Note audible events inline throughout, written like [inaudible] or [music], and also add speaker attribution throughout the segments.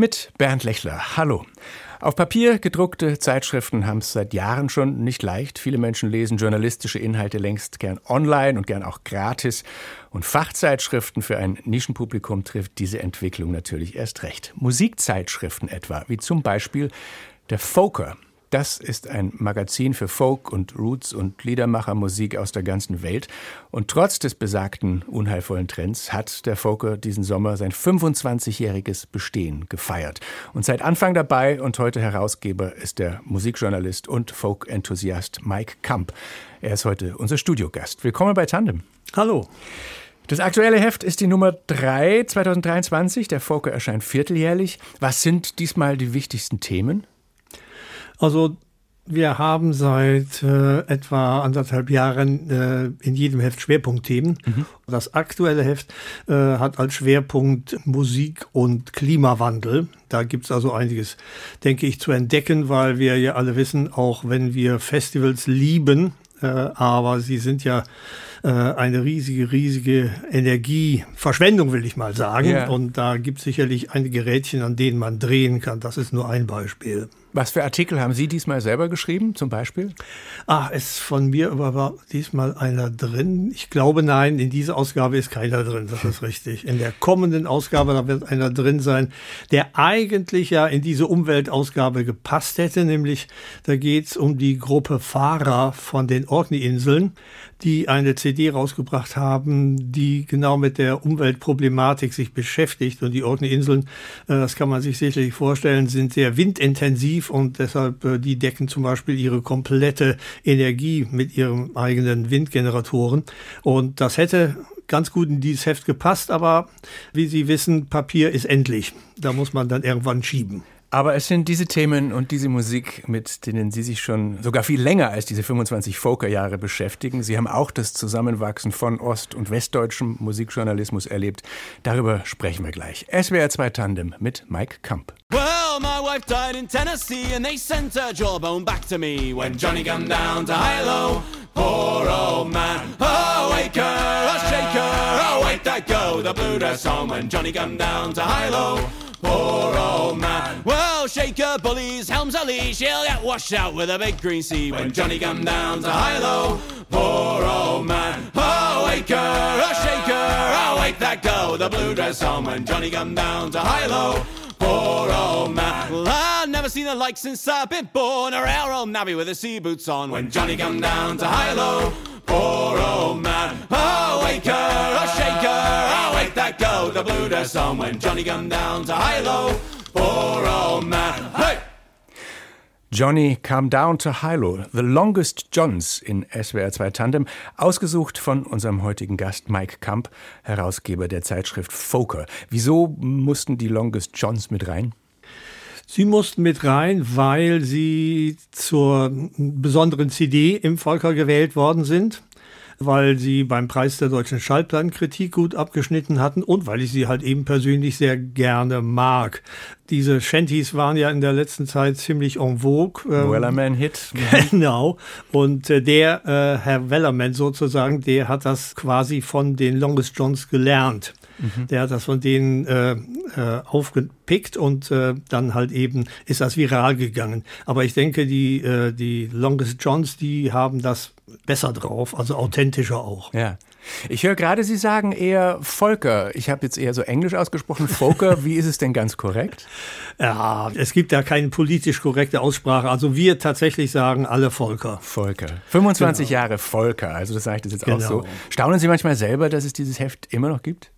Speaker 1: mit Bernd Lechler. Hallo. Auf Papier gedruckte Zeitschriften haben es seit Jahren schon nicht leicht. Viele Menschen lesen journalistische Inhalte längst gern online und gern auch gratis. Und Fachzeitschriften für ein Nischenpublikum trifft diese Entwicklung natürlich erst recht. Musikzeitschriften etwa, wie zum Beispiel der Foker. Das ist ein Magazin für Folk und Roots und Liedermachermusik aus der ganzen Welt. Und trotz des besagten unheilvollen Trends hat der Folker diesen Sommer sein 25-jähriges Bestehen gefeiert. Und seit Anfang dabei und heute Herausgeber ist der Musikjournalist und Folk-Enthusiast Mike Kamp. Er ist heute unser Studiogast. Willkommen bei Tandem.
Speaker 2: Hallo.
Speaker 1: Das aktuelle Heft ist die Nummer 3 2023. Der Folker erscheint vierteljährlich. Was sind diesmal die wichtigsten Themen?
Speaker 2: Also wir haben seit äh, etwa anderthalb Jahren äh, in jedem Heft Schwerpunktthemen. Mhm. Das aktuelle Heft äh, hat als Schwerpunkt Musik und Klimawandel. Da gibt's also einiges, denke ich, zu entdecken, weil wir ja alle wissen, auch wenn wir Festivals lieben, äh, aber sie sind ja äh, eine riesige, riesige Energieverschwendung, will ich mal sagen. Ja. Und da gibt sicherlich einige Rädchen, an denen man drehen kann. Das ist nur ein Beispiel.
Speaker 1: Was für Artikel haben Sie diesmal selber geschrieben, zum Beispiel?
Speaker 2: Ah, es von mir war diesmal einer drin. Ich glaube, nein, in dieser Ausgabe ist keiner drin. Das ist richtig. In der kommenden Ausgabe, da wird einer drin sein, der eigentlich ja in diese Umweltausgabe gepasst hätte. Nämlich, da geht's um die Gruppe Fahrer von den Orkney-Inseln, die eine CD rausgebracht haben, die genau mit der Umweltproblematik sich beschäftigt. Und die Orkney-Inseln, äh, das kann man sich sicherlich vorstellen, sind sehr windintensiv intensiv und deshalb äh, die decken zum Beispiel ihre komplette Energie mit ihren eigenen Windgeneratoren. Und das hätte ganz gut in dieses Heft gepasst, aber wie Sie wissen, Papier ist endlich. Da muss man dann irgendwann schieben.
Speaker 1: Aber es sind diese Themen und diese Musik, mit denen Sie sich schon sogar viel länger als diese 25 Folker-Jahre beschäftigen. Sie haben auch das Zusammenwachsen von ost- und westdeutschem Musikjournalismus erlebt. Darüber sprechen wir gleich. SWR 2 Tandem mit Mike Kamp. Well, my wife died in Tennessee and they sent her jawbone back to me when Johnny come down to high-low. Poor old man, oh wake her, oh that go. The blue dress on when Johnny come down to high-low. Poor old man. Well, shake your bullies, helms a lee, she'll get washed out with a big green sea when Johnny come down to high-low. Poor old man. Oh, wake her, oh, shake her, oh, wake that girl with the blue dress on when Johnny come down to high-low. Poor old man. Well, I've never seen the like since I've been born. A railroad navvy with the sea boots on when Johnny come down to high-low. Poor old man. Oh, wake her, her, that girl, the blue dress on when Johnny come down to high-low. Poor old man. Hey! Johnny Come Down to Hilo, The Longest Johns in SWR 2 Tandem, ausgesucht von unserem heutigen Gast Mike Kamp, Herausgeber der Zeitschrift Foker. Wieso mussten die Longest Johns mit rein?
Speaker 2: Sie mussten mit rein, weil sie zur besonderen CD im Volker gewählt worden sind weil sie beim Preis der deutschen Schallplattenkritik gut abgeschnitten hatten und weil ich sie halt eben persönlich sehr gerne mag. Diese Shanties waren ja in der letzten Zeit ziemlich en vogue.
Speaker 1: Ähm, Wellerman-Hit. [laughs]
Speaker 2: Genau. Und äh, der äh, Herr Wellerman sozusagen, der hat das quasi von den Longest Johns gelernt. Mhm. Der hat das von denen äh, äh, aufgepickt und äh, dann halt eben ist das viral gegangen. Aber ich denke, die, äh, die Longest Johns, die haben das besser drauf, also authentischer auch.
Speaker 1: Ja. Ich höre gerade, Sie sagen eher Volker. Ich habe jetzt eher so englisch ausgesprochen. Volker, wie ist es denn ganz korrekt? [laughs]
Speaker 2: Ja, es gibt ja keine politisch korrekte Aussprache. Also wir tatsächlich sagen alle Volker.
Speaker 1: Volker. 25 genau. Jahre Volker. Also das sage ich das jetzt genau. auch so. Staunen Sie manchmal selber, dass es dieses Heft immer noch gibt?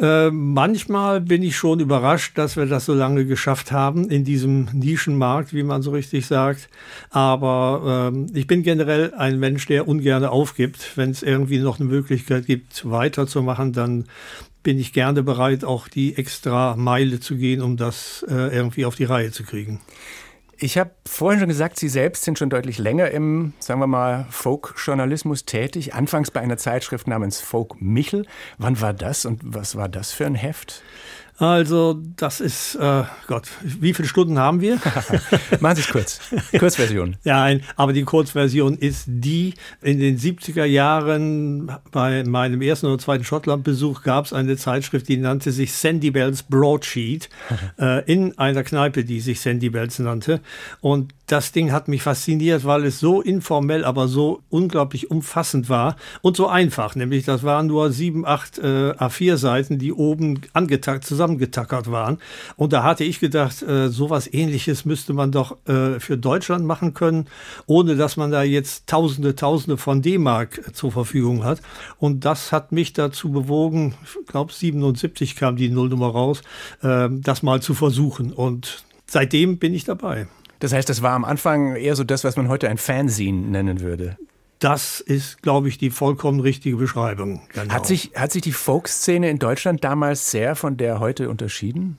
Speaker 2: Äh, manchmal bin ich schon überrascht, dass wir das so lange geschafft haben in diesem Nischenmarkt, wie man so richtig sagt. Aber ähm, ich bin generell ein Mensch, der ungern aufgibt. Wenn es irgendwie noch eine Möglichkeit gibt, weiterzumachen, dann bin ich gerne bereit, auch die extra Meile zu gehen, um das äh, irgendwie auf die Reihe zu kriegen.
Speaker 1: Ich habe vorhin schon gesagt, Sie selbst sind schon deutlich länger im, sagen wir mal, Folk-Journalismus tätig. Anfangs bei einer Zeitschrift namens Folk Michel. Wann war das und was war das für ein Heft?
Speaker 2: Also, das ist, äh, Gott, wie viele Stunden haben wir? [laughs]
Speaker 1: Machen Sie es kurz. Kurzversion. [laughs]
Speaker 2: Nein, aber die Kurzversion ist die, in den 70er Jahren bei meinem ersten oder zweiten Schottlandbesuch gab es eine Zeitschrift, die nannte sich Sandy Bells Broadsheet, [laughs] äh, in einer Kneipe, die sich Sandy Bells nannte. Und das Ding hat mich fasziniert, weil es so informell, aber so unglaublich umfassend war und so einfach. Nämlich, das waren nur sieben, acht äh, A4-Seiten, die oben angetackt, zusammengetackert waren. Und da hatte ich gedacht, äh, sowas ähnliches müsste man doch äh, für Deutschland machen können, ohne dass man da jetzt Tausende, Tausende von D-Mark zur Verfügung hat. Und das hat mich dazu bewogen, ich glaube 77 kam die Nullnummer raus, äh, das mal zu versuchen. Und seitdem bin ich dabei.
Speaker 1: Das heißt, das war am Anfang eher so das, was man heute ein Fanzine nennen würde.
Speaker 2: Das ist, glaube ich, die vollkommen richtige Beschreibung.
Speaker 1: Genau. Hat, sich, hat sich die Folkszene in Deutschland damals sehr von der heute unterschieden?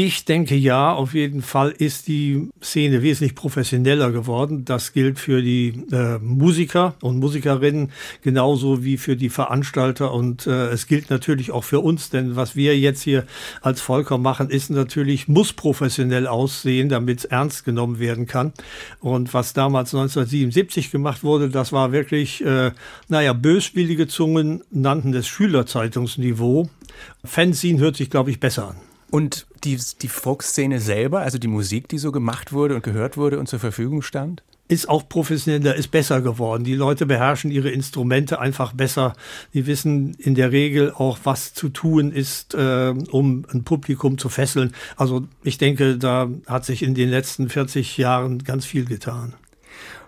Speaker 2: Ich denke ja, auf jeden Fall ist die Szene wesentlich professioneller geworden. Das gilt für die äh, Musiker und Musikerinnen genauso wie für die Veranstalter und äh, es gilt natürlich auch für uns, denn was wir jetzt hier als Volker machen, ist natürlich, muss professionell aussehen, damit es ernst genommen werden kann. Und was damals 1977 gemacht wurde, das war wirklich, äh, naja, böswillige Zungen nannten es Schülerzeitungsniveau. Fanzine hört sich, glaube ich, besser an.
Speaker 1: Und die, die Folkszene selber, also die Musik, die so gemacht wurde und gehört wurde und zur Verfügung stand?
Speaker 2: ist auch professioneller, ist besser geworden. Die Leute beherrschen ihre Instrumente einfach besser. Die wissen in der Regel auch, was zu tun ist, äh, um ein Publikum zu fesseln. Also ich denke, da hat sich in den letzten 40 Jahren ganz viel getan.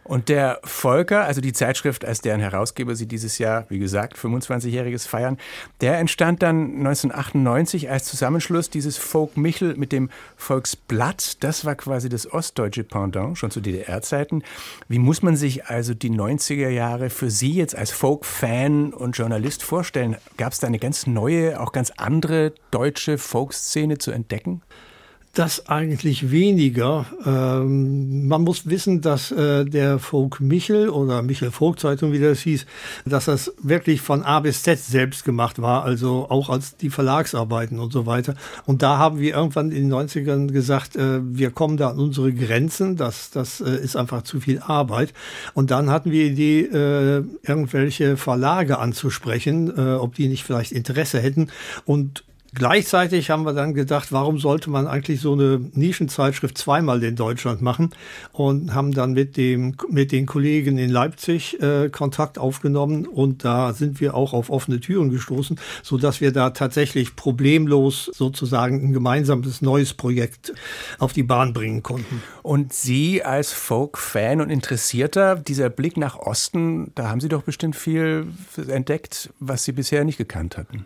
Speaker 1: Und der Volker, also die Zeitschrift, als deren Herausgeber sie dieses Jahr, wie gesagt, 25-jähriges feiern, der entstand dann 1998 als Zusammenschluss dieses Folk Michel mit dem Volksblatt. Das war quasi das ostdeutsche Pendant, schon zu DDR-Zeiten. Wie muss man sich also die 90er Jahre für Sie jetzt als Folk-Fan und Journalist vorstellen? Gab es da eine ganz neue, auch ganz andere deutsche Folkszene zu entdecken?
Speaker 2: Das eigentlich weniger. Ähm, man muss wissen, dass äh, der Folk Michel oder Michel Vogt Zeitung, wie das hieß, dass das wirklich von A bis Z selbst gemacht war, also auch als die Verlagsarbeiten und so weiter. Und da haben wir irgendwann in den 90ern gesagt, äh, wir kommen da an unsere Grenzen, das, das äh, ist einfach zu viel Arbeit. Und dann hatten wir die Idee, äh, irgendwelche Verlage anzusprechen, äh, ob die nicht vielleicht Interesse hätten. Und Gleichzeitig haben wir dann gedacht, warum sollte man eigentlich so eine Nischenzeitschrift zweimal in Deutschland machen? Und haben dann mit dem mit den Kollegen in Leipzig äh, Kontakt aufgenommen. Und da sind wir auch auf offene Türen gestoßen, so dass wir da tatsächlich problemlos sozusagen ein gemeinsames neues Projekt auf die Bahn bringen konnten.
Speaker 1: Und Sie als Folk-Fan und Interessierter, dieser Blick nach Osten, da haben Sie doch bestimmt viel entdeckt, was Sie bisher nicht gekannt hatten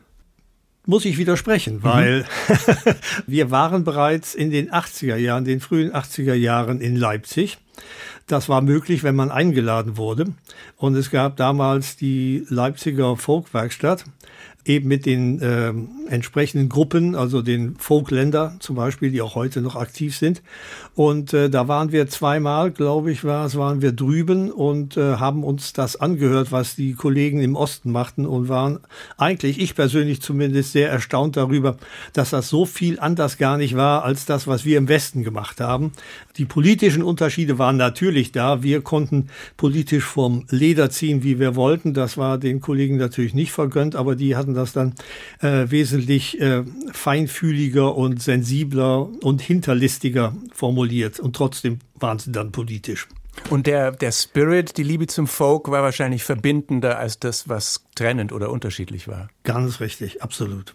Speaker 2: muss ich widersprechen, weil mhm. [laughs] wir waren bereits in den 80er Jahren, den frühen 80er Jahren in Leipzig. Das war möglich, wenn man eingeladen wurde. Und es gab damals die Leipziger Folkwerkstatt eben mit den äh, entsprechenden Gruppen, also den Folkländer zum Beispiel, die auch heute noch aktiv sind. Und äh, da waren wir zweimal, glaube ich, war es, waren wir drüben und äh, haben uns das angehört, was die Kollegen im Osten machten und waren eigentlich, ich persönlich zumindest, sehr erstaunt darüber, dass das so viel anders gar nicht war als das, was wir im Westen gemacht haben. Die politischen Unterschiede waren natürlich da. Wir konnten politisch vom Leder ziehen, wie wir wollten. Das war den Kollegen natürlich nicht vergönnt, aber die hatten das dann äh, wesentlich äh, feinfühliger und sensibler und hinterlistiger formuliert. Und trotzdem waren sie dann politisch.
Speaker 1: Und der, der Spirit, die Liebe zum Folk, war wahrscheinlich verbindender als das, was trennend oder unterschiedlich war.
Speaker 2: Ganz richtig, absolut.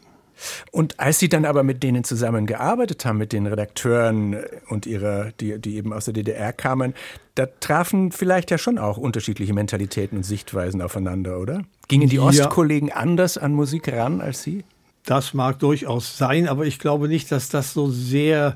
Speaker 1: Und als Sie dann aber mit denen zusammengearbeitet haben, mit den Redakteuren und ihrer, die, die eben aus der DDR kamen, da trafen vielleicht ja schon auch unterschiedliche Mentalitäten und Sichtweisen aufeinander, oder? Gingen die Ostkollegen anders an Musik ran als Sie?
Speaker 2: Das mag durchaus sein, aber ich glaube nicht, dass das so sehr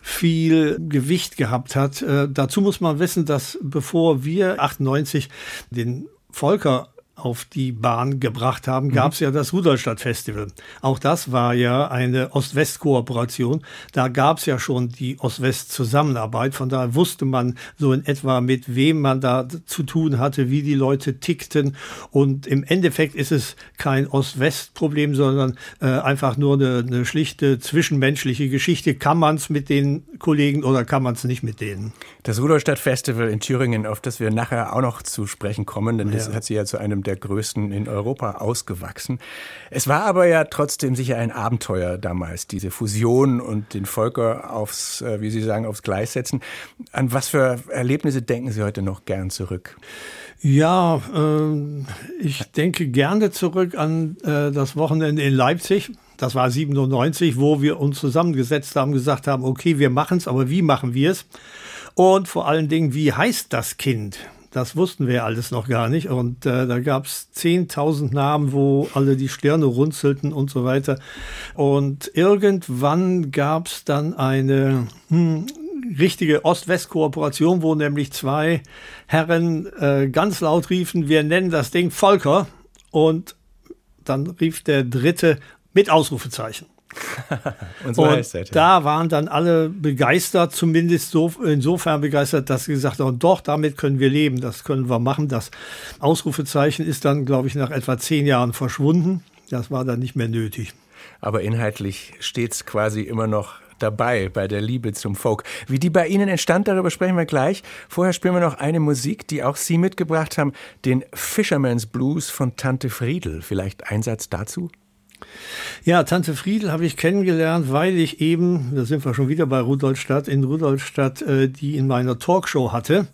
Speaker 2: viel Gewicht gehabt hat. Äh, dazu muss man wissen, dass bevor wir 98 den Volker auf die Bahn gebracht haben, mhm. gab es ja das Rudolstadt Festival. Auch das war ja eine Ost-West-Kooperation. Da gab es ja schon die Ost-West-Zusammenarbeit. Von daher wusste man so in etwa, mit wem man da zu tun hatte, wie die Leute tickten. Und im Endeffekt ist es kein Ost-West-Problem, sondern äh, einfach nur eine, eine schlichte zwischenmenschliche Geschichte. Kann man es mit den Kollegen oder kann man es nicht mit denen?
Speaker 1: Das Rudolstadt Festival in Thüringen, auf das wir nachher auch noch zu sprechen kommen, denn das ja. hat sie ja zu einem der größten in Europa ausgewachsen. Es war aber ja trotzdem sicher ein Abenteuer damals, diese Fusion und den Volker aufs, äh, wie Sie sagen, aufs Gleis setzen. An was für Erlebnisse denken Sie heute noch gern zurück?
Speaker 2: Ja, äh, ich denke gerne zurück an äh, das Wochenende in Leipzig. Das war 97, wo wir uns zusammengesetzt haben, gesagt haben, okay, wir machen es, aber wie machen wir es? Und vor allen Dingen, wie heißt das Kind? Das wussten wir alles noch gar nicht. Und äh, da gab es 10.000 Namen, wo alle die Stirne runzelten und so weiter. Und irgendwann gab es dann eine hm, richtige Ost-West-Kooperation, wo nämlich zwei Herren äh, ganz laut riefen, wir nennen das Ding Volker. Und dann rief der dritte mit Ausrufezeichen. [laughs] und so und ja. da waren dann alle begeistert, zumindest so, insofern begeistert, dass sie gesagt haben, doch, damit können wir leben, das können wir machen. Das Ausrufezeichen ist dann, glaube ich, nach etwa zehn Jahren verschwunden. Das war dann nicht mehr nötig.
Speaker 1: Aber inhaltlich steht es quasi immer noch dabei bei der Liebe zum Folk. Wie die bei Ihnen entstand, darüber sprechen wir gleich. Vorher spielen wir noch eine Musik, die auch Sie mitgebracht haben, den Fisherman's Blues von Tante Friedel. Vielleicht ein Satz dazu?
Speaker 2: Ja, Tante Friedel habe ich kennengelernt, weil ich eben, da sind wir schon wieder bei Rudolstadt, in Rudolstadt äh, die in meiner Talkshow hatte.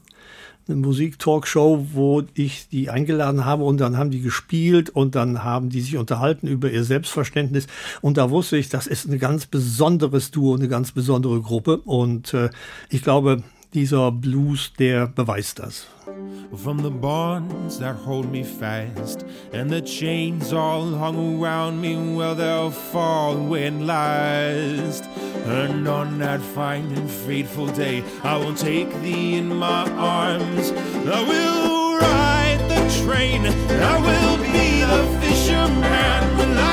Speaker 2: Eine Musik-Talkshow, wo ich die eingeladen habe und dann haben die gespielt und dann haben die sich unterhalten über ihr Selbstverständnis. Und da wusste ich, das ist ein ganz besonderes Duo, eine ganz besondere Gruppe. Und äh, ich glaube, dieser Blues, der beweist das. from the bonds that hold me fast, and the chains all hung around me, well, they'll fall when last. And on that fine and fateful day, I will take thee in my arms. I will ride the train, I will be the fisherman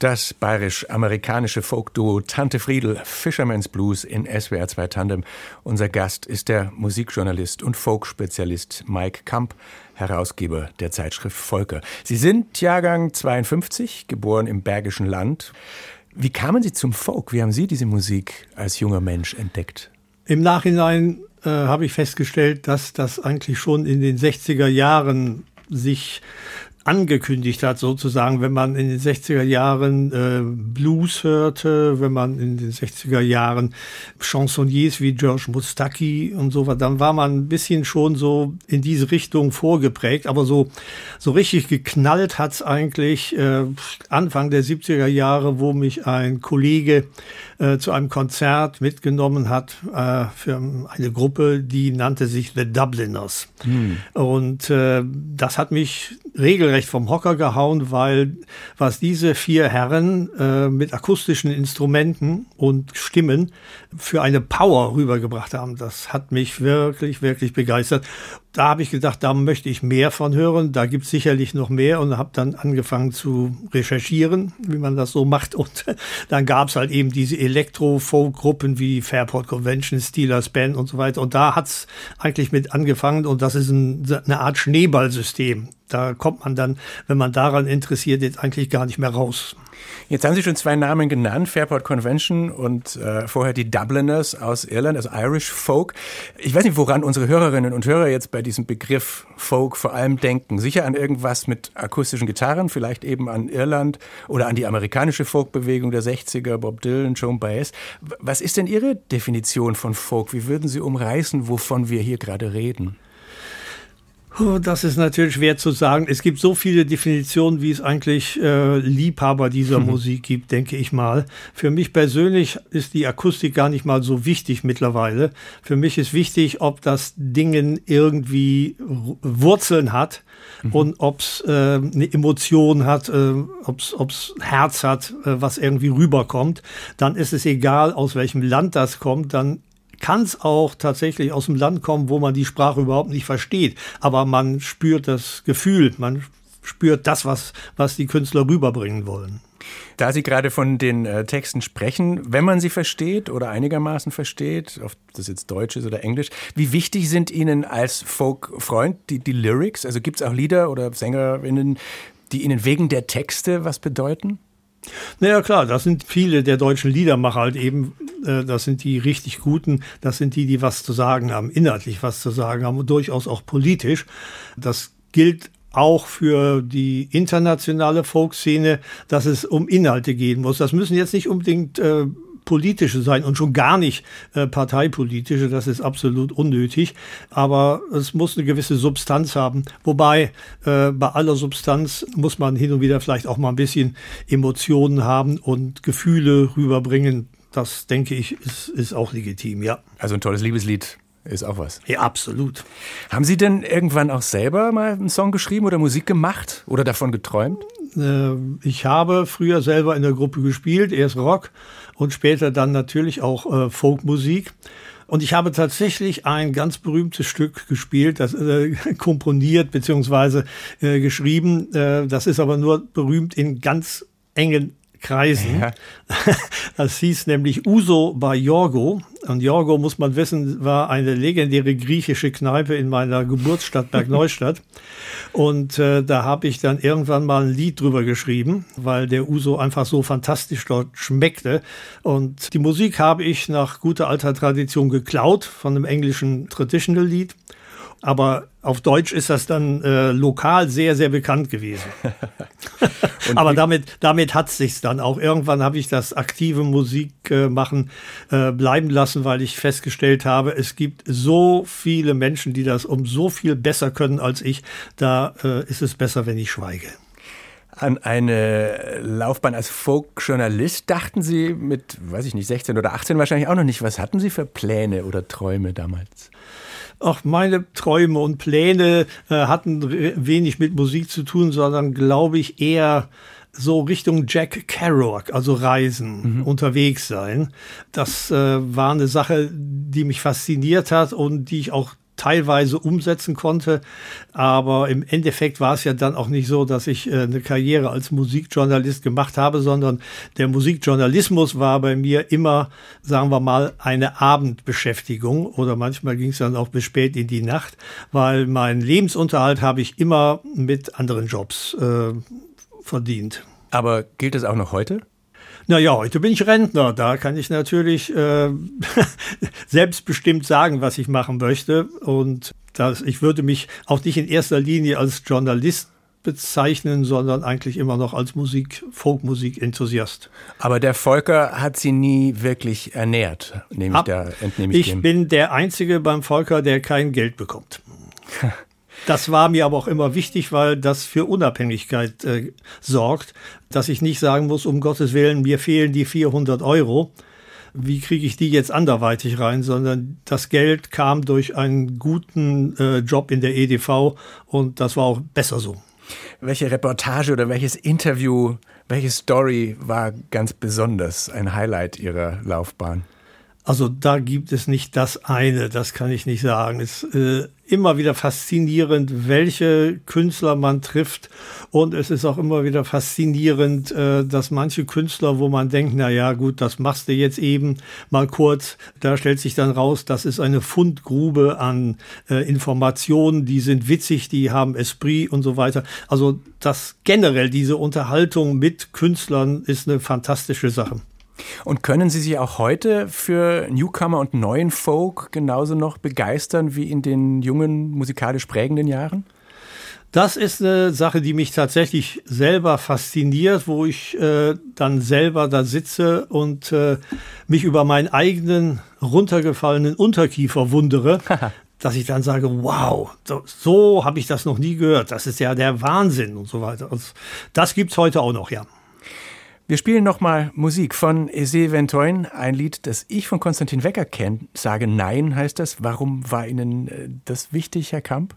Speaker 1: Das bayerisch-amerikanische Folkduo Tante Friedel, Fisherman's Blues in SWR 2 Tandem. Unser Gast ist der Musikjournalist und Folkspezialist Mike Kamp, Herausgeber der Zeitschrift Volker. Sie sind Jahrgang 52, geboren im Bergischen Land. Wie kamen Sie zum Folk? Wie haben Sie diese Musik als junger Mensch entdeckt?
Speaker 2: Im Nachhinein äh, habe ich festgestellt, dass das eigentlich schon in den 60er Jahren sich angekündigt hat, sozusagen, wenn man in den 60er Jahren äh, Blues hörte, wenn man in den 60er Jahren Chansonniers wie George Mustaki und so was, dann war man ein bisschen schon so in diese Richtung vorgeprägt, aber so, so richtig geknallt hat's eigentlich äh, Anfang der 70er Jahre, wo mich ein Kollege äh, zu einem Konzert mitgenommen hat äh, für eine Gruppe, die nannte sich The Dubliners. Hm. Und äh, das hat mich regelrecht vom Hocker gehauen, weil was diese vier Herren äh, mit akustischen Instrumenten und Stimmen für eine Power rübergebracht haben, das hat mich wirklich, wirklich begeistert da habe ich gedacht, da möchte ich mehr von hören. Da gibt es sicherlich noch mehr und habe dann angefangen zu recherchieren, wie man das so macht. Und [laughs] dann gab es halt eben diese Elektro-Folk-Gruppen wie Fairport Convention, Steelers Band und so weiter. Und da hat es eigentlich mit angefangen und das ist ein, eine Art Schneeballsystem. Da kommt man dann, wenn man daran interessiert ist, eigentlich gar nicht mehr raus.
Speaker 1: Jetzt haben Sie schon zwei Namen genannt, Fairport Convention und äh, vorher die Dubliners aus Irland, also Irish Folk. Ich weiß nicht, woran unsere Hörerinnen und Hörer jetzt bei diesem Begriff Folk vor allem denken. Sicher an irgendwas mit akustischen Gitarren, vielleicht eben an Irland oder an die amerikanische Folkbewegung der 60er, Bob Dylan, Joan Baez. Was ist denn Ihre Definition von Folk? Wie würden Sie umreißen, wovon wir hier gerade reden?
Speaker 2: Das ist natürlich schwer zu sagen. Es gibt so viele Definitionen, wie es eigentlich äh, Liebhaber dieser mhm. Musik gibt, denke ich mal. Für mich persönlich ist die Akustik gar nicht mal so wichtig mittlerweile. Für mich ist wichtig, ob das Ding irgendwie Wurzeln hat mhm. und ob es äh, eine Emotion hat, äh, ob es Herz hat, äh, was irgendwie rüberkommt. Dann ist es egal, aus welchem Land das kommt. Dann kann es auch tatsächlich aus dem Land kommen, wo man die Sprache überhaupt nicht versteht. Aber man spürt das Gefühl, man spürt das, was, was die Künstler rüberbringen wollen.
Speaker 1: Da Sie gerade von den äh, Texten sprechen, wenn man sie versteht oder einigermaßen versteht, ob das jetzt Deutsch ist oder Englisch, wie wichtig sind Ihnen als Folk-Freund die, die Lyrics? Also gibt es auch Lieder oder Sängerinnen, die Ihnen wegen der Texte was bedeuten?
Speaker 2: Naja, klar, das sind viele der deutschen Liedermacher halt eben, äh, das sind die richtig guten, das sind die, die was zu sagen haben, inhaltlich was zu sagen haben und durchaus auch politisch. Das gilt auch für die internationale Folkszene, dass es um Inhalte gehen muss. Das müssen jetzt nicht unbedingt äh, politische sein und schon gar nicht äh, parteipolitische. Das ist absolut unnötig. Aber es muss eine gewisse Substanz haben. Wobei äh, bei aller Substanz muss man hin und wieder vielleicht auch mal ein bisschen Emotionen haben und Gefühle rüberbringen. Das denke ich ist, ist auch legitim, ja.
Speaker 1: Also ein tolles Liebeslied ist auch was.
Speaker 2: Ja, absolut.
Speaker 1: Haben Sie denn irgendwann auch selber mal einen Song geschrieben oder Musik gemacht oder davon geträumt?
Speaker 2: Äh, ich habe früher selber in der Gruppe gespielt, erst Rock und später dann natürlich auch äh, Folkmusik. Und ich habe tatsächlich ein ganz berühmtes Stück gespielt, das äh, [laughs] komponiert beziehungsweise äh, geschrieben. Äh, das ist aber nur berühmt in ganz engen Kreisen. Ja. [laughs] Das hieß nämlich Uso bei Jorgo. Und Jorgo, muss man wissen, war eine legendäre griechische Kneipe in meiner Geburtsstadt Bergneustadt. Und äh, da habe ich dann irgendwann mal ein Lied drüber geschrieben, weil der Uso einfach so fantastisch dort schmeckte. Und die Musik habe ich nach guter alter Tradition geklaut von einem englischen Traditional-Lied aber auf Deutsch ist das dann äh, lokal sehr, sehr bekannt gewesen. [laughs] aber damit, damit hat sich's dann auch. Irgendwann habe ich das aktive Musikmachen äh, bleiben lassen, weil ich festgestellt habe, es gibt so viele Menschen, die das um so viel besser können als ich. Da äh, ist es besser, wenn ich schweige
Speaker 1: an eine Laufbahn als Folkjournalist dachten Sie mit, weiß ich nicht, 16 oder 18 wahrscheinlich auch noch nicht. Was hatten Sie für Pläne oder Träume damals?
Speaker 2: Auch meine Träume und Pläne äh, hatten wenig mit Musik zu tun, sondern glaube ich eher so Richtung Jack Kerouac, also Reisen, mhm. unterwegs sein. Das äh, war eine Sache, die mich fasziniert hat und die ich auch teilweise umsetzen konnte. Aber im Endeffekt war es ja dann auch nicht so, dass ich äh, eine Karriere als Musikjournalist gemacht habe, sondern der Musikjournalismus war bei mir immer, sagen wir mal, eine Abendbeschäftigung oder manchmal ging es dann auch bis spät in die Nacht, weil mein Lebensunterhalt habe ich immer mit anderen Jobs äh, verdient.
Speaker 1: Aber gilt es auch noch heute?
Speaker 2: Naja, heute bin ich Rentner. Da kann ich natürlich äh, [laughs] selbstbestimmt sagen, was ich machen möchte. Und das, ich würde mich auch nicht in erster Linie als Journalist bezeichnen, sondern eigentlich immer noch als Musik, Folkmusik-Enthusiast.
Speaker 1: Aber der Volker hat sie nie wirklich ernährt, nehme ich da,
Speaker 2: entnehme ich Ich dem. bin der Einzige beim Volker, der kein Geld bekommt. [laughs] Das war mir aber auch immer wichtig, weil das für Unabhängigkeit äh, sorgt, dass ich nicht sagen muss, um Gottes Willen, mir fehlen die 400 Euro. Wie kriege ich die jetzt anderweitig rein? Sondern das Geld kam durch einen guten äh, Job in der EDV und das war auch besser so.
Speaker 1: Welche Reportage oder welches Interview, welche Story war ganz besonders ein Highlight Ihrer Laufbahn?
Speaker 2: Also da gibt es nicht das eine, das kann ich nicht sagen. Es ist äh, immer wieder faszinierend, welche Künstler man trifft. Und es ist auch immer wieder faszinierend, äh, dass manche Künstler, wo man denkt, na ja, gut, das machst du jetzt eben mal kurz, da stellt sich dann raus, das ist eine Fundgrube an äh, Informationen, die sind witzig, die haben Esprit und so weiter. Also das generell, diese Unterhaltung mit Künstlern ist eine fantastische Sache.
Speaker 1: Und können Sie sich auch heute für Newcomer und neuen Folk genauso noch begeistern wie in den jungen, musikalisch prägenden Jahren?
Speaker 2: Das ist eine Sache, die mich tatsächlich selber fasziniert, wo ich äh, dann selber da sitze und äh, mich über meinen eigenen runtergefallenen Unterkiefer wundere. [laughs] dass ich dann sage, wow, so, so habe ich das noch nie gehört. Das ist ja der Wahnsinn und so weiter. Also, das gibt's heute auch noch, ja.
Speaker 1: Wir spielen nochmal Musik von Ese Ventoin, ein Lied, das ich von Konstantin Wecker kenne. Sage Nein heißt das. Warum war Ihnen äh, das wichtig, Herr Kamp?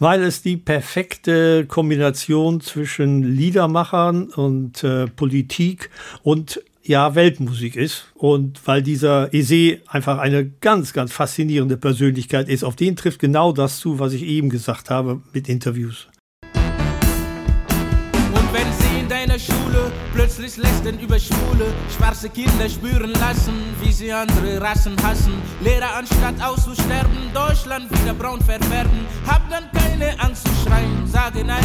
Speaker 2: Weil es die perfekte Kombination zwischen Liedermachern und äh, Politik und ja Weltmusik ist und weil dieser Ese einfach eine ganz, ganz faszinierende Persönlichkeit ist. Auf den trifft genau das zu, was ich eben gesagt habe mit Interviews.
Speaker 3: Und wenn sie in deiner Schule plötzlich lästern über Schwule, schwarze Kinder spüren lassen, wie sie andere Rassen hassen, Lehrer anstatt auszusterben, Deutschland wieder braun verfärben, hab dann keine Angst zu schreien, sage nein.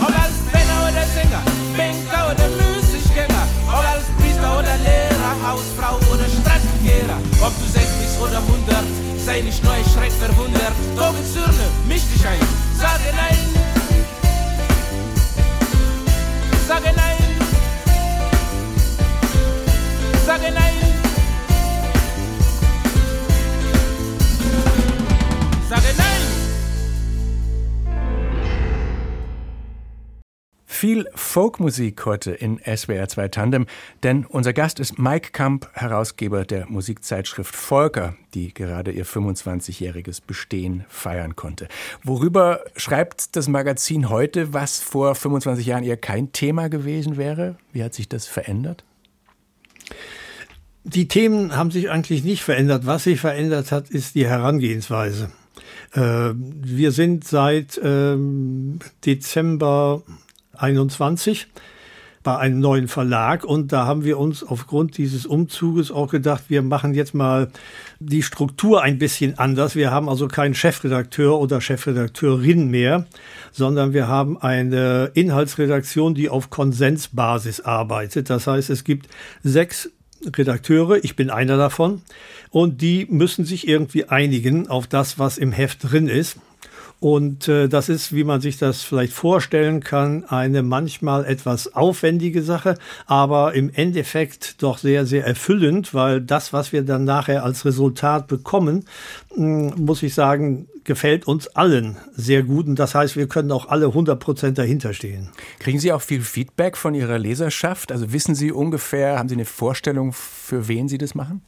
Speaker 3: Ob als Penner oder Sänger, Banker oder Müßiggänger, ob als Priester oder Lehrer, Hausfrau oder Straßenkehrer, ob du 60 oder 100, sei nicht neu, schreck verwundert, Drogen Zürne, misch dich ein, sage nein. Sage nein. Sage nein. Sage nein.
Speaker 1: Viel Folkmusik heute in SWR 2 Tandem, denn unser Gast ist Mike Kamp, Herausgeber der Musikzeitschrift Volker, die gerade ihr 25-jähriges Bestehen feiern konnte. Worüber schreibt das Magazin heute, was vor 25 Jahren eher kein Thema gewesen wäre? Wie hat sich das verändert?
Speaker 2: Die Themen haben sich eigentlich nicht verändert. Was sich verändert hat, ist die Herangehensweise. Äh, wir sind seit ähm, Dezember 21 bei einem neuen Verlag und da haben wir uns aufgrund dieses Umzuges auch gedacht, wir machen jetzt mal die Struktur ein bisschen anders. Wir haben also keinen Chefredakteur oder Chefredakteurin mehr, sondern wir haben eine Inhaltsredaktion, die auf Konsensbasis arbeitet. Das heißt, es gibt sechs Redakteure, ich bin einer davon, und die müssen sich irgendwie einigen auf das, was im Heft drin ist. Und äh, das ist, wie man sich das vielleicht vorstellen kann, eine manchmal etwas aufwendige Sache, aber im Endeffekt doch sehr, sehr erfüllend, weil das, was wir dann nachher als Resultat bekommen, mh, muss ich sagen, gefällt uns allen sehr gut. Und das heißt, wir können auch alle 100 Prozent dahinter stehen.
Speaker 1: Kriegen Sie auch viel Feedback von Ihrer Leserschaft? Also wissen Sie ungefähr, haben Sie eine Vorstellung, für wen Sie das machen?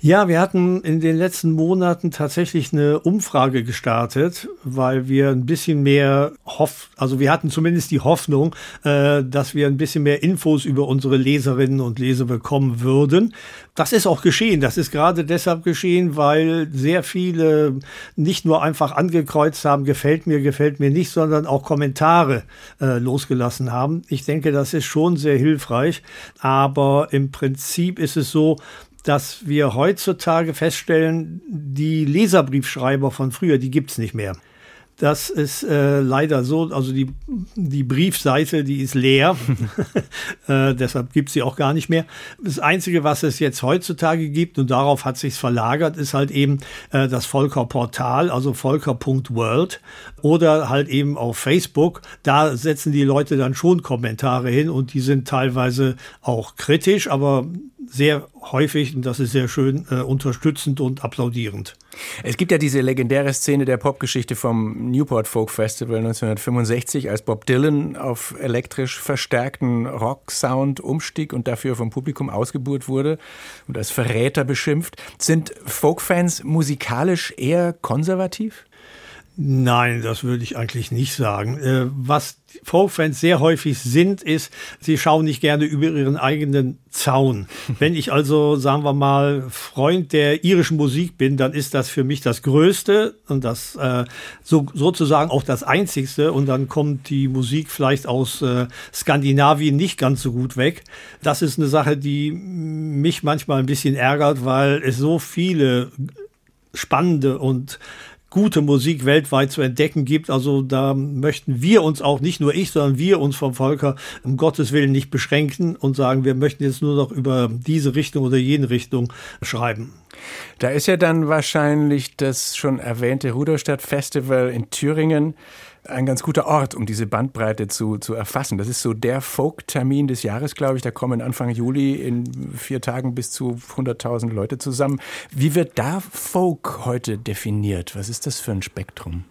Speaker 2: Ja, wir hatten in den letzten Monaten tatsächlich eine Umfrage gestartet, weil wir ein bisschen mehr hoff, also wir hatten zumindest die Hoffnung, äh, dass wir ein bisschen mehr Infos über unsere Leserinnen und Leser bekommen würden. Das ist auch geschehen. Das ist gerade deshalb geschehen, weil sehr viele nicht nur einfach angekreuzt haben, gefällt mir, gefällt mir nicht, sondern auch Kommentare äh, losgelassen haben. Ich denke, das ist schon sehr hilfreich. Aber im Prinzip ist es so, dass wir heutzutage feststellen, die Leserbriefschreiber von früher, die gibt's nicht mehr. Das ist äh, leider so. Also die, die Briefseite, die ist leer. [laughs] äh, deshalb gibt's sie auch gar nicht mehr. Das Einzige, was es jetzt heutzutage gibt, und darauf hat sich's verlagert, ist halt eben äh, das Volker-Portal, also volker.world oder halt eben auf Facebook. Da setzen die Leute dann schon Kommentare hin und die sind teilweise auch kritisch, aber sehr häufig, und das ist sehr schön, äh, unterstützend und applaudierend.
Speaker 1: Es gibt ja diese legendäre Szene der Popgeschichte vom Newport Folk Festival 1965, als Bob Dylan auf elektrisch verstärkten Rock-Sound umstieg und dafür vom Publikum ausgebuht wurde und als Verräter beschimpft. Sind Folkfans musikalisch eher konservativ?
Speaker 2: Nein, das würde ich eigentlich nicht sagen. Äh, was Folkfans sehr häufig sind, ist, sie schauen nicht gerne über ihren eigenen Zaun. [laughs] Wenn ich also, sagen wir mal, Freund der irischen Musik bin, dann ist das für mich das Größte und das äh, so, sozusagen auch das Einzigste. Und dann kommt die Musik vielleicht aus äh, Skandinavien nicht ganz so gut weg. Das ist eine Sache, die mich manchmal ein bisschen ärgert, weil es so viele spannende und gute Musik weltweit zu entdecken gibt. Also da möchten wir uns auch, nicht nur ich, sondern wir uns vom Volker um Gottes Willen nicht beschränken und sagen, wir möchten jetzt nur noch über diese Richtung oder jene Richtung schreiben.
Speaker 1: Da ist ja dann wahrscheinlich das schon erwähnte Ruderstadt Festival in Thüringen ein ganz guter Ort, um diese Bandbreite zu, zu erfassen. Das ist so der Folk-Termin des Jahres, glaube ich. Da kommen Anfang Juli in vier Tagen bis zu 100.000 Leute zusammen. Wie wird da Folk heute definiert? Was ist das für ein Spektrum?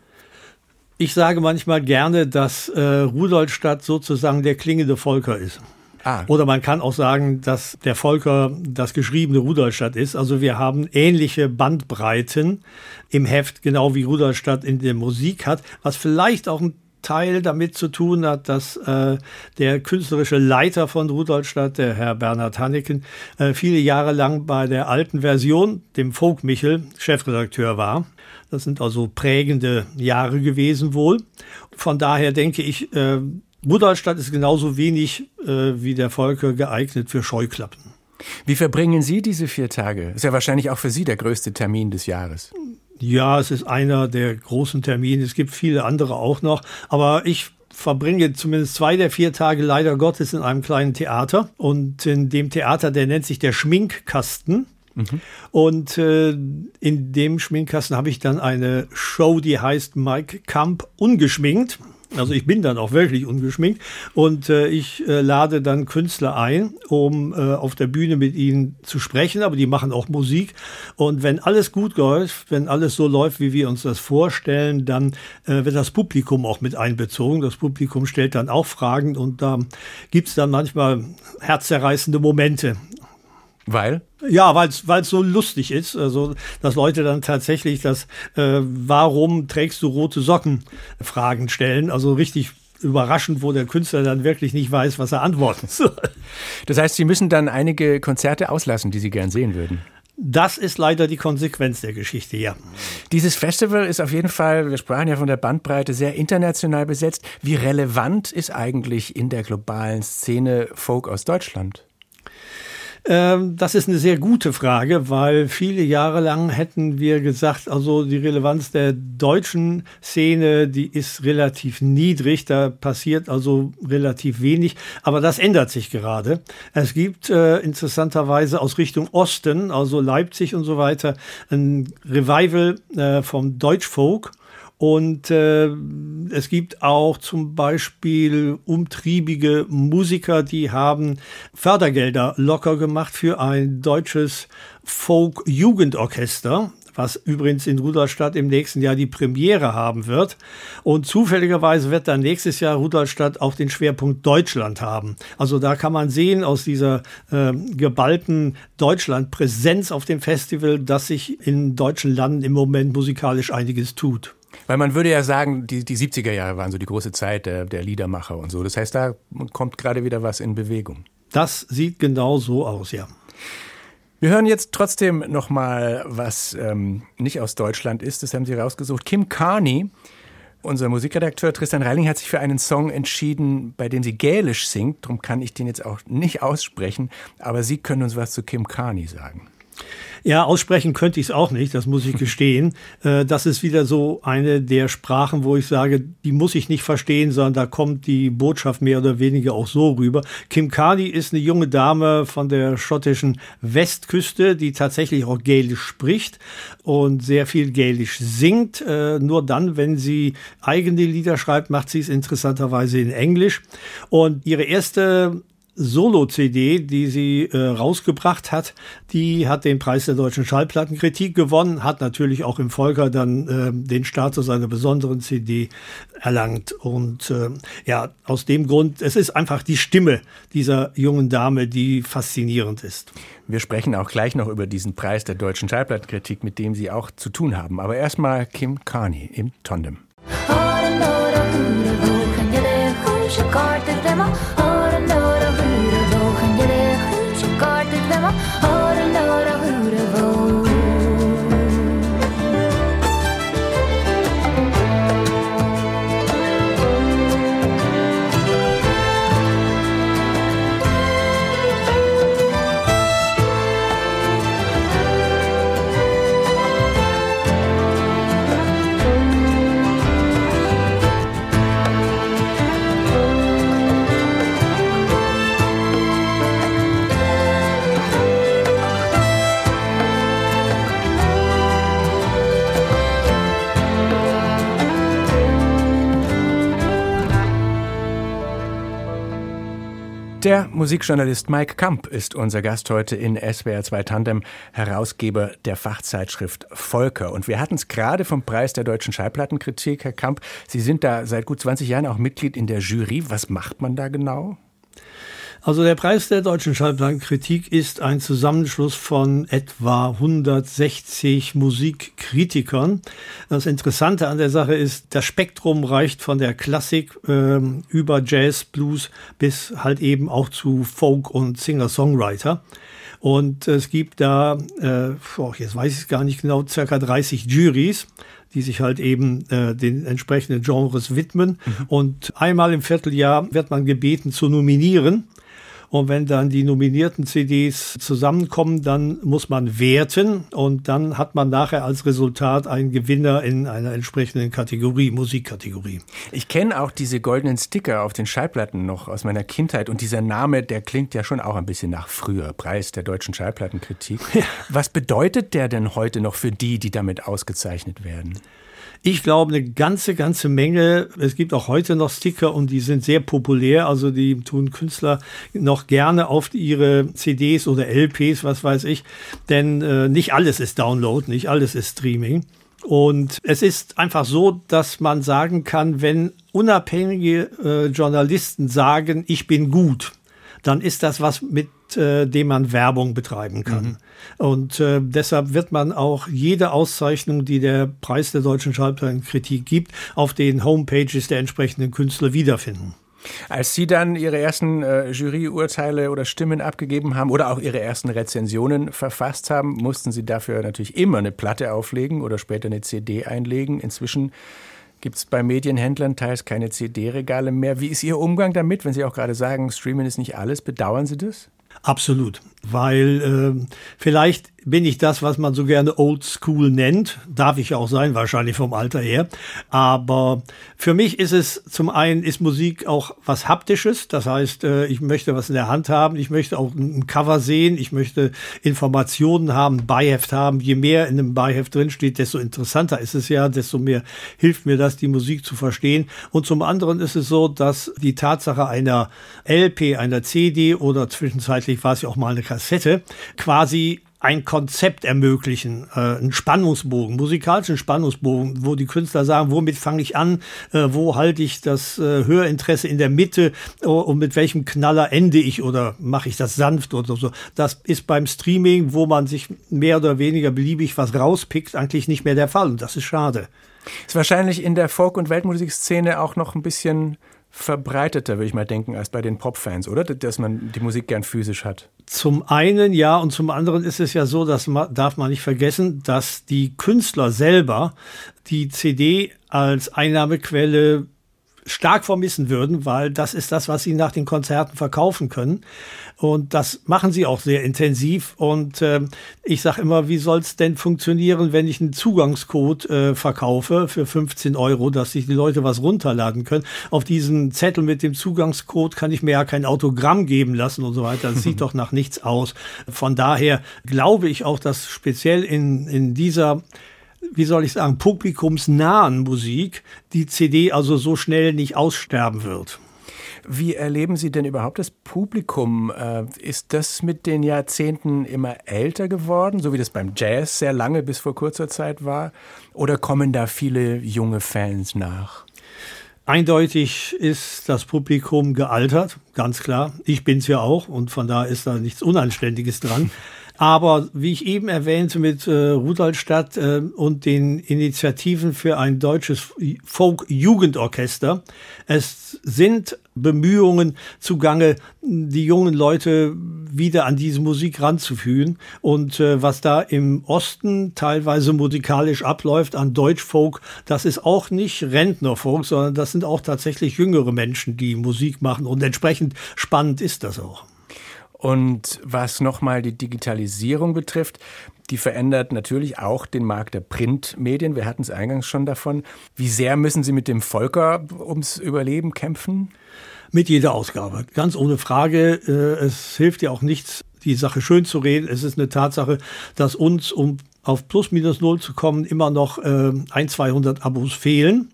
Speaker 2: Ich sage manchmal gerne, dass äh, Rudolstadt sozusagen der klingende Volker ist. Ah. Oder man kann auch sagen, dass der Volker das geschriebene Rudolstadt ist. Also wir haben ähnliche Bandbreiten im Heft, genau wie Rudolstadt in der Musik hat, was vielleicht auch ein Teil damit zu tun hat, dass äh, der künstlerische Leiter von Rudolstadt, der Herr Bernhard Hanneken, äh, viele Jahre lang bei der alten Version, dem Folk Michel, Chefredakteur war. Das sind also prägende Jahre gewesen wohl. Von daher denke ich, äh, Rudolstadt ist genauso wenig äh, wie der Volker geeignet für Scheuklappen.
Speaker 1: Wie verbringen Sie diese vier Tage? Ist ja wahrscheinlich auch für Sie der größte Termin des Jahres.
Speaker 2: Ja, es ist einer der großen Termine. Es gibt viele andere auch noch. Aber ich verbringe zumindest zwei der vier Tage leider Gottes in einem kleinen Theater. Und in dem Theater, der nennt sich der Schminkkasten. Mhm. Und äh, in dem Schminkkasten habe ich dann eine Show, die heißt Mike Camp ungeschminkt. Also ich bin dann auch wirklich ungeschminkt und äh, ich äh, lade dann Künstler ein, um äh, auf der Bühne mit ihnen zu sprechen, aber die machen auch Musik. Und wenn alles gut läuft, wenn alles so läuft, wie wir uns das vorstellen, dann äh, wird das Publikum auch mit einbezogen. Das Publikum stellt dann auch Fragen und da gibt's dann manchmal herzerreißende Momente.
Speaker 1: Weil?
Speaker 2: Ja, weil es so lustig ist, also dass Leute dann tatsächlich das äh, Warum trägst du rote Socken Fragen stellen, also richtig überraschend, wo der Künstler dann wirklich nicht weiß, was er antworten [laughs] soll.
Speaker 1: Das heißt, Sie müssen dann einige Konzerte auslassen, die Sie gern sehen würden.
Speaker 2: Das ist leider die Konsequenz der Geschichte, ja.
Speaker 1: Dieses Festival ist auf jeden Fall, wir sprachen ja von der Bandbreite, sehr international besetzt. Wie relevant ist eigentlich in der globalen Szene Folk aus Deutschland?
Speaker 2: Ähm, das ist eine sehr gute Frage, weil viele Jahre lang hätten wir gesagt, also die Relevanz der deutschen Szene, die ist relativ niedrig, da passiert also relativ wenig, aber das ändert sich gerade. Es gibt äh, interessanterweise aus Richtung Osten, also Leipzig und so weiter, ein Revival äh, vom Deutschfolk und äh, es gibt auch zum Beispiel umtriebige Musiker, die haben Fördergelder locker gemacht für ein deutsches Folk-Jugendorchester was übrigens in Rudolstadt im nächsten Jahr die Premiere haben wird. Und zufälligerweise wird dann nächstes Jahr Rudolstadt auch den Schwerpunkt Deutschland haben. Also da kann man sehen aus dieser äh, geballten Deutschland-Präsenz auf dem Festival, dass sich in deutschen Landen im Moment musikalisch einiges tut.
Speaker 1: Weil man würde ja sagen, die, die 70er Jahre waren so die große Zeit der, der Liedermacher und so. Das heißt, da kommt gerade wieder was in Bewegung.
Speaker 2: Das sieht genau so aus, ja.
Speaker 1: Wir hören jetzt trotzdem noch mal was ähm, nicht aus Deutschland ist. Das haben Sie rausgesucht. Kim Carney, unser Musikredakteur Tristan Reiling, hat sich für einen Song entschieden, bei dem sie gälisch singt. Darum kann ich den jetzt auch nicht aussprechen. Aber Sie können uns was zu Kim Carney sagen.
Speaker 2: Ja, aussprechen könnte ich es auch nicht, das muss ich [laughs] gestehen. Äh, das ist wieder so eine der Sprachen, wo ich sage, die muss ich nicht verstehen, sondern da kommt die Botschaft mehr oder weniger auch so rüber. Kim Carney ist eine junge Dame von der schottischen Westküste, die tatsächlich auch Gälisch spricht und sehr viel Gälisch singt. Äh, nur dann, wenn sie eigene Lieder schreibt, macht sie es interessanterweise in Englisch. Und ihre erste Solo-CD, die sie äh, rausgebracht hat, die hat den Preis der deutschen Schallplattenkritik gewonnen, hat natürlich auch im Volker dann äh, den Status einer besonderen CD erlangt. Und äh, ja, aus dem Grund, es ist einfach die Stimme dieser jungen Dame, die faszinierend ist.
Speaker 1: Wir sprechen auch gleich noch über diesen Preis der deutschen Schallplattenkritik, mit dem Sie auch zu tun haben. Aber erstmal Kim Carney im Tondem. Der Musikjournalist Mike Kamp ist unser Gast heute in SWR 2 Tandem, Herausgeber der Fachzeitschrift Volker. Und wir hatten es gerade vom Preis der deutschen Schallplattenkritik, Herr Kamp. Sie sind da seit gut 20 Jahren auch Mitglied in der Jury. Was macht man da genau?
Speaker 2: Also der Preis der deutschen Schallplattenkritik ist ein Zusammenschluss von etwa 160 Musikkritikern. Das Interessante an der Sache ist, das Spektrum reicht von der Klassik äh, über Jazz, Blues bis halt eben auch zu Folk und Singer-Songwriter. Und es gibt da, äh, jetzt weiß ich es gar nicht genau, circa 30 Juries die sich halt eben äh, den entsprechenden Genres widmen. Mhm. Und einmal im Vierteljahr wird man gebeten zu nominieren. Und wenn dann die nominierten CDs zusammenkommen, dann muss man werten und dann hat man nachher als Resultat einen Gewinner in einer entsprechenden Kategorie, Musikkategorie.
Speaker 1: Ich kenne auch diese goldenen Sticker auf den Schallplatten noch aus meiner Kindheit und dieser Name, der klingt ja schon auch ein bisschen nach früher, Preis der deutschen Schallplattenkritik. Ja. Was bedeutet der denn heute noch für die, die damit ausgezeichnet werden?
Speaker 2: Ich glaube, eine ganze, ganze Menge. Es gibt auch heute noch Sticker und die sind sehr populär. Also die tun Künstler noch gerne auf ihre CDs oder LPs, was weiß ich. Denn äh, nicht alles ist Download, nicht alles ist Streaming. Und es ist einfach so, dass man sagen kann, wenn unabhängige äh, Journalisten sagen, ich bin gut, dann ist das was, mit äh, dem man Werbung betreiben kann. Mhm. Und äh, deshalb wird man auch jede Auszeichnung, die der Preis der deutschen Schallplattenkritik gibt, auf den Homepages der entsprechenden Künstler wiederfinden.
Speaker 1: Als Sie dann Ihre ersten äh, Juryurteile oder Stimmen abgegeben haben oder auch Ihre ersten Rezensionen verfasst haben, mussten Sie dafür natürlich immer eine Platte auflegen oder später eine CD einlegen. Inzwischen gibt es bei Medienhändlern teils keine CD-Regale mehr. Wie ist Ihr Umgang damit, wenn Sie auch gerade sagen, Streaming ist nicht alles? Bedauern Sie das?
Speaker 2: Absolut, weil äh, vielleicht bin ich das, was man so gerne Old School nennt. Darf ich auch sein, wahrscheinlich vom Alter her. Aber für mich ist es zum einen ist Musik auch was Haptisches. Das heißt, äh, ich möchte was in der Hand haben. Ich möchte auch ein Cover sehen. Ich möchte Informationen haben, Beiheft haben. Je mehr in einem Beiheft drinsteht, desto interessanter ist es ja, desto mehr hilft mir das, die Musik zu verstehen. Und zum anderen ist es so, dass die Tatsache einer LP, einer CD oder zwischenzeitlich war es ja auch mal eine Kassette, quasi ein Konzept ermöglichen, äh, einen Spannungsbogen, musikalischen Spannungsbogen, wo die Künstler sagen, womit fange ich an, äh, wo halte ich das äh, Hörinteresse in der Mitte und mit welchem Knaller ende ich oder mache ich das sanft oder so. Das ist beim Streaming, wo man sich mehr oder weniger beliebig was rauspickt, eigentlich nicht mehr der Fall und das ist schade.
Speaker 1: Ist wahrscheinlich in der Folk- und Weltmusikszene auch noch ein bisschen verbreiteter, würde ich mal denken, als bei den Popfans, oder? Dass man die Musik gern physisch hat.
Speaker 2: Zum einen ja und zum anderen ist es ja so, man, darf man nicht vergessen, dass die Künstler selber die CD als Einnahmequelle stark vermissen würden, weil das ist das, was sie nach den Konzerten verkaufen können. Und das machen sie auch sehr intensiv. Und äh, ich sage immer, wie soll es denn funktionieren, wenn ich einen Zugangscode äh, verkaufe für 15 Euro, dass sich die Leute was runterladen können. Auf diesen Zettel mit dem Zugangscode kann ich mir ja kein Autogramm geben lassen und so weiter. Das sieht [laughs] doch nach nichts aus. Von daher glaube ich auch, dass speziell in, in dieser wie soll ich sagen, publikumsnahen Musik die CD also so schnell nicht aussterben wird.
Speaker 1: Wie erleben Sie denn überhaupt das Publikum? Äh, ist das mit den Jahrzehnten immer älter geworden, so wie das beim Jazz sehr lange bis vor kurzer Zeit war? Oder kommen da viele junge Fans nach?
Speaker 2: Eindeutig ist das Publikum gealtert, ganz klar. Ich bin's ja auch und von da ist da nichts Unanständiges dran. [laughs] Aber wie ich eben erwähnte mit äh, Rudolstadt äh, und den Initiativen für ein deutsches Folk-Jugendorchester, es sind Bemühungen zugange, die jungen Leute wieder an diese Musik ranzuführen. Und äh, was da im Osten teilweise musikalisch abläuft an Deutschfolk, das ist auch nicht Rentnerfolk, sondern das sind auch tatsächlich jüngere Menschen, die Musik machen. Und entsprechend spannend ist das auch.
Speaker 1: Und was nochmal die Digitalisierung betrifft, die verändert natürlich auch den Markt der Printmedien. Wir hatten es eingangs schon davon. Wie sehr müssen Sie mit dem Volker ums Überleben kämpfen?
Speaker 2: Mit jeder Ausgabe, ganz ohne Frage. Äh, es hilft ja auch nichts, die Sache schön zu reden. Es ist eine Tatsache, dass uns um auf plus minus null zu kommen, immer noch äh, ein, 200 Abos fehlen.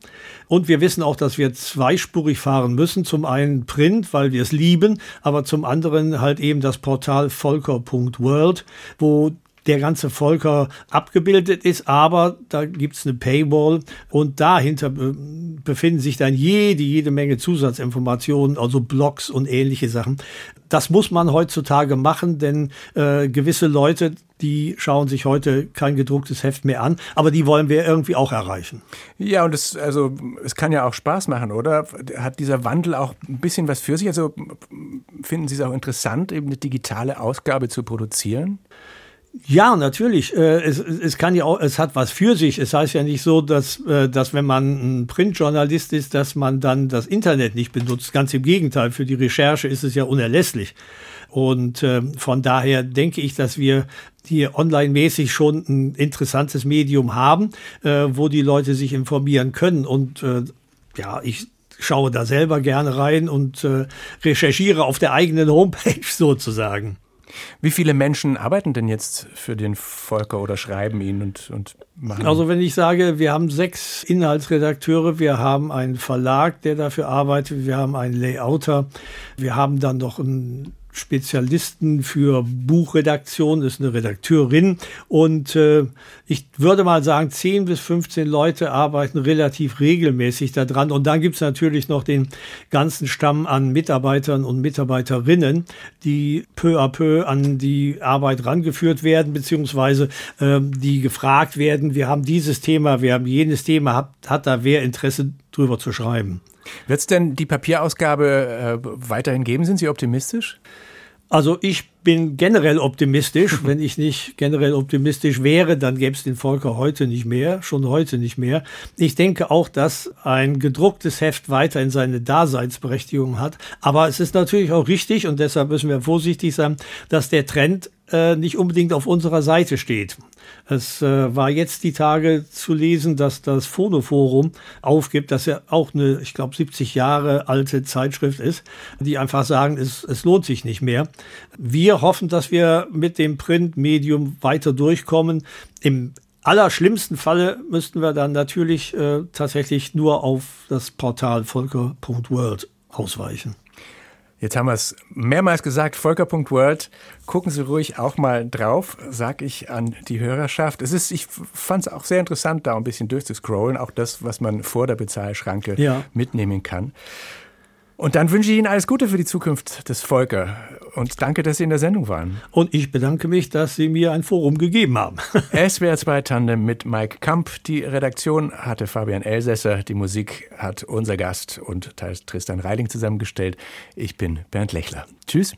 Speaker 2: Und wir wissen auch, dass wir zweispurig fahren müssen. Zum einen Print, weil wir es lieben, aber zum anderen halt eben das Portal volker.world, wo der ganze Volker abgebildet ist, aber da gibt's eine Paywall und dahinter befinden sich dann jede, jede Menge Zusatzinformationen, also Blogs und ähnliche Sachen. Das muss man heutzutage machen, denn äh, gewisse Leute, die schauen sich heute kein gedrucktes Heft mehr an, aber die wollen wir irgendwie auch erreichen.
Speaker 1: Ja, und es, also, es kann ja auch Spaß machen, oder? Hat dieser Wandel auch ein bisschen was für sich? Also finden Sie es auch interessant, eben eine digitale Ausgabe zu produzieren?
Speaker 2: Ja, natürlich. Äh, es, es kann ja auch, es hat was für sich. Es heißt ja nicht so, dass, äh, dass wenn man ein Printjournalist ist, dass man dann das Internet nicht benutzt. Ganz im Gegenteil. Für die Recherche ist es ja unerlässlich. Und äh, von daher denke ich, dass wir hier online-mäßig schon ein interessantes Medium haben, wo die Leute sich informieren können. Und ja, ich schaue da selber gerne rein und recherchiere auf der eigenen Homepage [laughs] sozusagen.
Speaker 1: Wie viele Menschen arbeiten denn jetzt für den Volker oder schreiben ihn und, und machen?
Speaker 2: Also wenn ich sage, wir haben sechs Inhaltsredakteure, wir haben einen Verlag, der dafür arbeitet, wir haben einen Layouter, wir haben dann noch einen Spezialisten für Buchredaktion, ist eine Redakteurin. Und äh, ich würde mal sagen, 10 bis 15 Leute arbeiten relativ regelmäßig daran. Und dann gibt's natürlich noch den ganzen Stamm an Mitarbeitern und Mitarbeiterinnen, die peu à peu an die Arbeit rangeführt werden, beziehungsweise äh, die gefragt werden, wir haben dieses Thema, wir haben jenes Thema, hat, hat da wer Interesse drüber zu schreiben.
Speaker 1: Wird es denn die Papierausgabe äh, weiterhin geben? Sind Sie optimistisch?
Speaker 2: Also ich bin generell optimistisch. Wenn ich nicht generell optimistisch wäre, dann gäbe es den Volker heute nicht mehr, schon heute nicht mehr. Ich denke auch, dass ein gedrucktes Heft weiterhin seine Daseinsberechtigung hat. Aber es ist natürlich auch richtig, und deshalb müssen wir vorsichtig sein, dass der Trend äh, nicht unbedingt auf unserer Seite steht. Es äh, war jetzt die Tage zu lesen, dass das Phonoforum aufgibt, dass ja auch eine, ich glaube, 70 Jahre alte Zeitschrift ist, die einfach sagen, es, es lohnt sich nicht mehr. Wir hoffen, dass wir mit dem Printmedium weiter durchkommen. Im allerschlimmsten Falle müssten wir dann natürlich äh, tatsächlich nur auf das Portal volker.world ausweichen.
Speaker 1: Jetzt haben wir es mehrmals gesagt, Volker.world. Gucken Sie ruhig auch mal drauf, sag ich an die Hörerschaft. Es ist, ich fand es auch sehr interessant, da ein bisschen durchzuscrollen, auch das, was man vor der Bezahlschranke ja. mitnehmen kann. Und dann wünsche ich Ihnen alles Gute für die Zukunft des Volker. Und danke, dass Sie in der Sendung waren.
Speaker 2: Und ich bedanke mich, dass Sie mir ein Forum gegeben haben. [laughs]
Speaker 1: SWR 2 Tandem mit Mike Kamp. Die Redaktion hatte Fabian Elsässer. Die Musik hat unser Gast und Tristan Reiling zusammengestellt. Ich bin Bernd Lechler. Tschüss.